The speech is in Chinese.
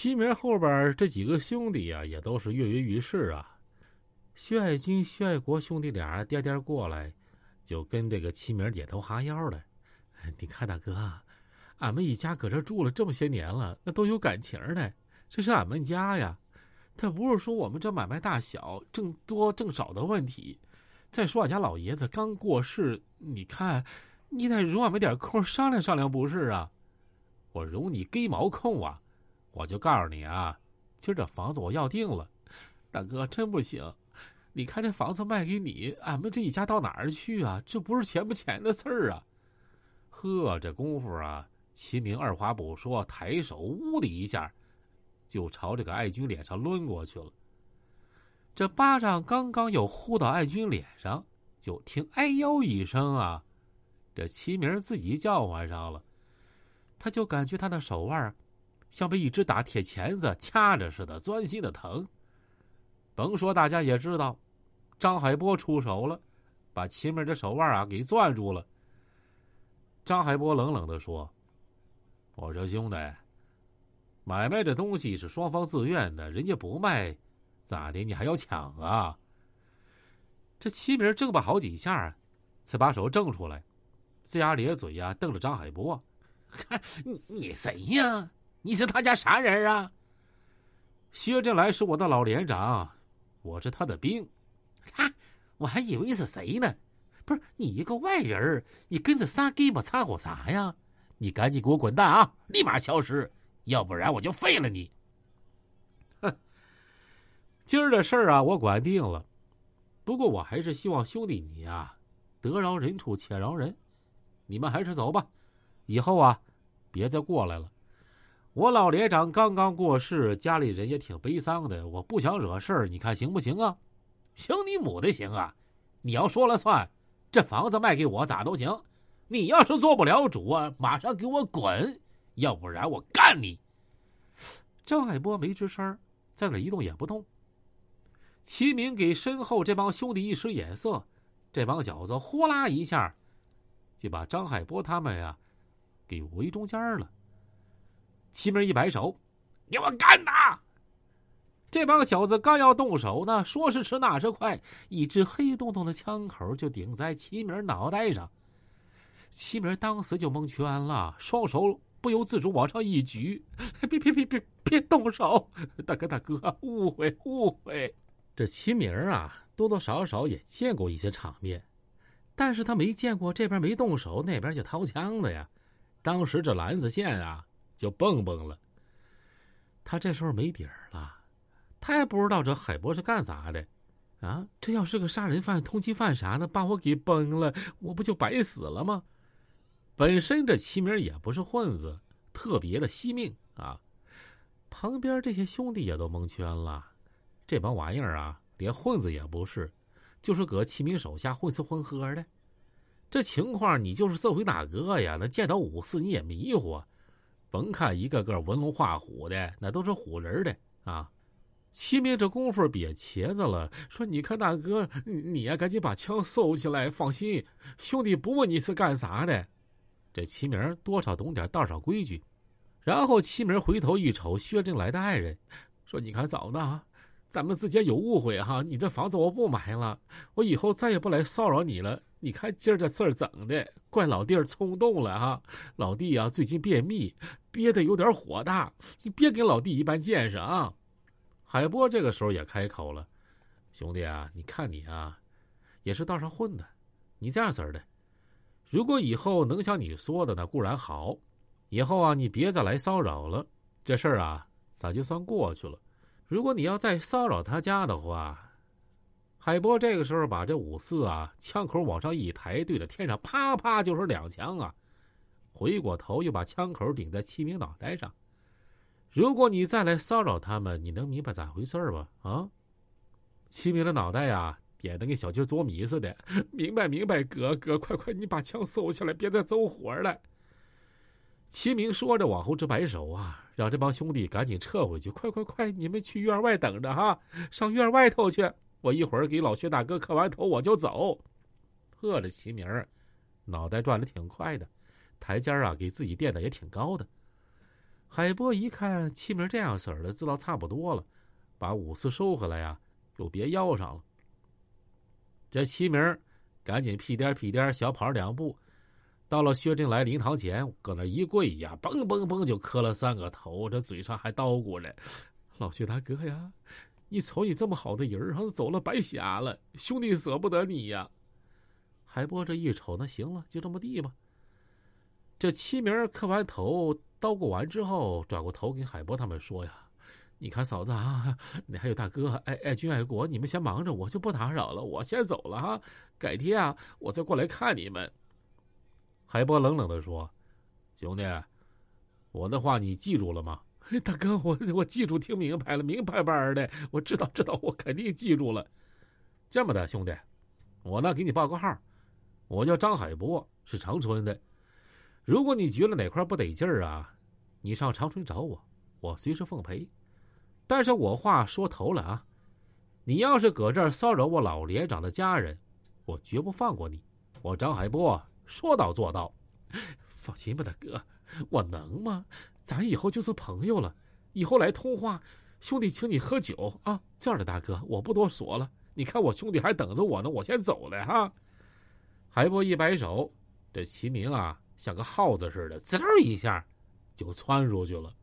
齐明后边这几个兄弟呀，也都是跃跃欲试啊。薛爱军、薛爱国兄弟俩颠颠过来，就跟这个齐明点头哈腰的。你看，大哥，俺们一家搁这住了这么些年了，那都有感情的。这是俺们家呀，他不是说我们这买卖大小、挣多挣少的问题。再说俺家老爷子刚过世，你看，你得容俺们点空商量商量，不是啊？我容你给毛空啊！我就告诉你啊，今儿这房子我要定了，大哥真不行。你看这房子卖给你，俺们这一家到哪儿去啊？这不是钱不钱的事儿啊！呵，这功夫啊，齐明二话不说，抬手呜的一下，就朝这个爱军脸上抡过去了。这巴掌刚刚又呼到爱军脸上，就听“哎呦”一声啊，这齐明自己叫唤上了，他就感觉他的手腕像被一只大铁钳子掐着似的，钻心的疼。甭说，大家也知道，张海波出手了，把齐明的手腕啊给攥住了。张海波冷冷的说：“我说兄弟，买卖这东西是双方自愿的，人家不卖。”咋的？你还要抢啊？这齐明挣吧好几下，才把手挣出来，龇牙咧嘴呀，瞪着张海波：“看 你，你谁呀？你是他家啥人啊？”薛振来是我的老连长，我是他的兵。哈，我还以为是谁呢？不是你一个外人，你跟着仨鸡巴掺和啥呀？你赶紧给我滚蛋啊！立马消失，要不然我就废了你。哼今儿的事儿啊，我管定了。不过我还是希望兄弟你啊，得饶人处且饶人。你们还是走吧，以后啊，别再过来了。我老连长刚刚过世，家里人也挺悲伤的，我不想惹事儿，你看行不行啊？行你母的行啊！你要说了算，这房子卖给我咋都行。你要是做不了主啊，马上给我滚，要不然我干你！张海波没吱声，在那儿一动也不动。齐明给身后这帮兄弟一使眼色，这帮小子呼啦一下，就把张海波他们呀给围中间了。齐明一摆手：“给我干他！”这帮小子刚要动手呢，说时迟那时快，一支黑洞洞的枪口就顶在齐明脑袋上。齐明当时就蒙圈了，双手不由自主往上一举：“别别别别别动手！大哥大哥，误会误会。”这齐明啊，多多少少也见过一些场面，但是他没见过这边没动手，那边就掏枪的呀。当时这篮子线啊，就蹦蹦了。他这时候没底儿了，他也不知道这海波是干啥的，啊，这要是个杀人犯、通缉犯啥的，把我给崩了，我不就白死了吗？本身这齐明也不是混子，特别的惜命啊。旁边这些兄弟也都蒙圈了。这帮玩意儿啊，连混子也不是，就是搁齐明手下混吃混喝的。这情况，你就是社会大哥呀？那见到五四你也迷糊，甭看一个个文龙画虎的，那都是唬人的啊。齐明这功夫瘪茄子了，说：“你看大哥，你呀赶紧把枪收起来，放心，兄弟不问你是干啥的。”这齐明多少懂点道上规矩，然后齐明回头一瞅薛正来的爱人，说：“你看咋的啊。”咱们之间有误会哈，你这房子我不买了，我以后再也不来骚扰你了。你看今儿这事儿整的，怪老弟儿冲动了哈。老弟呀，最近便秘，憋得有点火大，你别跟老弟一般见识啊。海波这个时候也开口了：“兄弟啊，你看你啊，也是道上混的，你这样式的，如果以后能像你说的那固然好，以后啊你别再来骚扰了，这事儿啊咱就算过去了。”如果你要再骚扰他家的话，海波这个时候把这五四啊枪口往上一抬，对着天上啪啪就是两枪啊！回过头又把枪口顶在齐明脑袋上。如果你再来骚扰他们，你能明白咋回事吧？啊！齐明的脑袋呀点的跟小鸡啄米似的。明白明白，哥哥，快快你把枪收起来，别再走火了。齐明说着往后直摆手啊。让这帮兄弟赶紧撤回去！快快快，你们去院外等着哈，上院外头去。我一会儿给老薛大哥磕完头，我就走。呵，这齐明脑袋转的挺快的，台阶啊给自己垫的也挺高的。海波一看齐明这样式儿的，知道差不多了，把武四收回来呀，又别要上了。这齐明赶紧屁颠屁颠小跑两步，到了薛振来灵堂前，搁那一跪呀，嘣嘣嘣就磕了三个头，这嘴上还叨咕着：“老薛大哥呀，你瞅你这么好的人儿，走了白瞎了，兄弟舍不得你呀。”海波这一瞅，那行了，就这么地吧。这齐明磕完头、叨咕完之后，转过头跟海波他们说：“呀，你看嫂子啊，你还有大哥爱爱君爱国，你们先忙着，我就不打扰了，我先走了哈。改天啊，我再过来看你们。”海波冷冷的说：“兄弟，我的话你记住了吗？”“ 大哥，我我记住，听明白了，明白白的，我知道知道，我肯定记住了。这么的，兄弟，我呢给你报个号，我叫张海波，是长春的。”如果你觉得哪块不得劲儿啊，你上长春找我，我随时奉陪。但是我话说头了啊，你要是搁这儿骚扰我老连长的家人，我绝不放过你。我张海波说到做到。放心吧，大哥，我能吗？咱以后就是朋友了，以后来通话，兄弟请你喝酒啊。这样的大哥，我不多说了。你看我兄弟还等着我呢，我先走了哈。海波一摆手，这齐明啊。像个耗子似的，滋儿一下就窜出去了。